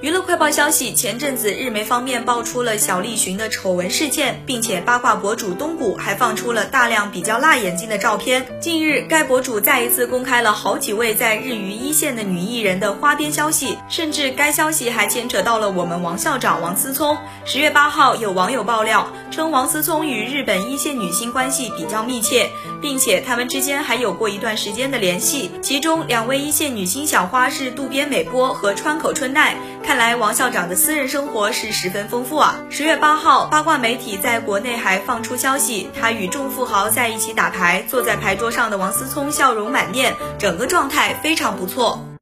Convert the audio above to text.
娱乐快报消息：前阵子日媒方面爆出了小栗旬的丑闻事件，并且八卦博主东谷还放出了大量比较辣眼睛的照片。近日，该博主再一次公开了好几位在日娱一线的女艺人的花边消息，甚至该消息还牵扯到了我们王校长王思聪。十月八号，有网友爆料称王思聪与日本一线女星关系比较密切，并且他们之间还有过一段时间的联系。其中两位一线女星小花是渡边美波和川口春奈。看来王校长的私人生活是十分丰富啊！十月八号，八卦媒体在国内还放出消息，他与众富豪在一起打牌，坐在牌桌上的王思聪笑容满面，整个状态非常不错。